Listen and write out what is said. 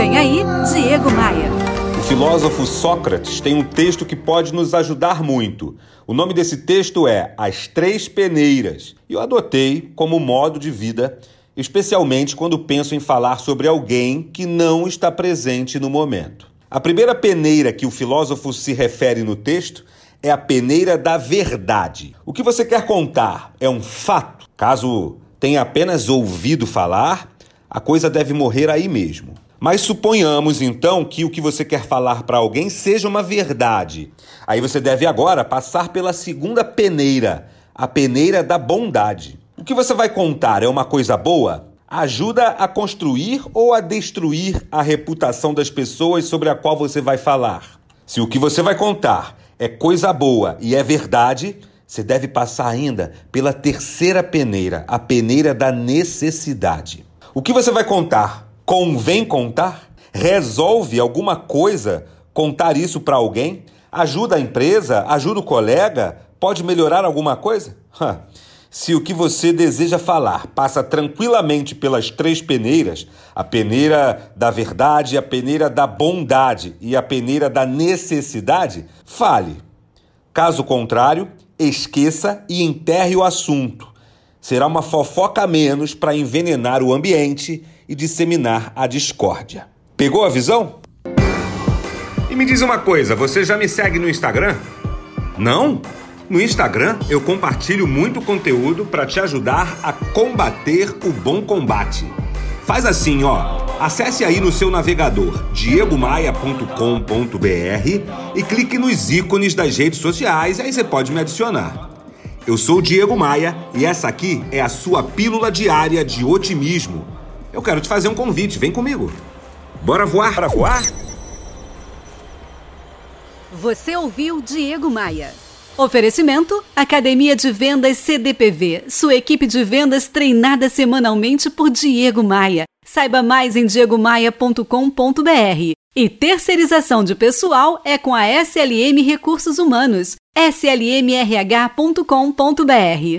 Vem aí, Diego Maia. O filósofo Sócrates tem um texto que pode nos ajudar muito. O nome desse texto é As Três Peneiras. E eu adotei como modo de vida, especialmente quando penso em falar sobre alguém que não está presente no momento. A primeira peneira que o filósofo se refere no texto é a peneira da verdade. O que você quer contar é um fato. Caso tenha apenas ouvido falar, a coisa deve morrer aí mesmo. Mas suponhamos então que o que você quer falar para alguém seja uma verdade. Aí você deve agora passar pela segunda peneira, a peneira da bondade. O que você vai contar é uma coisa boa? Ajuda a construir ou a destruir a reputação das pessoas sobre a qual você vai falar? Se o que você vai contar é coisa boa e é verdade, você deve passar ainda pela terceira peneira, a peneira da necessidade. O que você vai contar? Convém contar? Resolve alguma coisa contar isso para alguém? Ajuda a empresa? Ajuda o colega? Pode melhorar alguma coisa? Se o que você deseja falar passa tranquilamente pelas três peneiras, a peneira da verdade, a peneira da bondade e a peneira da necessidade, fale. Caso contrário, esqueça e enterre o assunto será uma fofoca a menos para envenenar o ambiente e disseminar a discórdia. Pegou a visão? E me diz uma coisa, você já me segue no Instagram? Não? No Instagram eu compartilho muito conteúdo para te ajudar a combater o bom combate. Faz assim, ó. Acesse aí no seu navegador diegomaia.com.br e clique nos ícones das redes sociais, aí você pode me adicionar. Eu sou o Diego Maia e essa aqui é a sua pílula diária de otimismo. Eu quero te fazer um convite, vem comigo. Bora voar para voar? Você ouviu Diego Maia. Oferecimento: Academia de Vendas CDPV, sua equipe de vendas treinada semanalmente por Diego Maia. Saiba mais em diegomaia.com.br. E terceirização de pessoal é com a SLM Recursos Humanos, slmrh.com.br.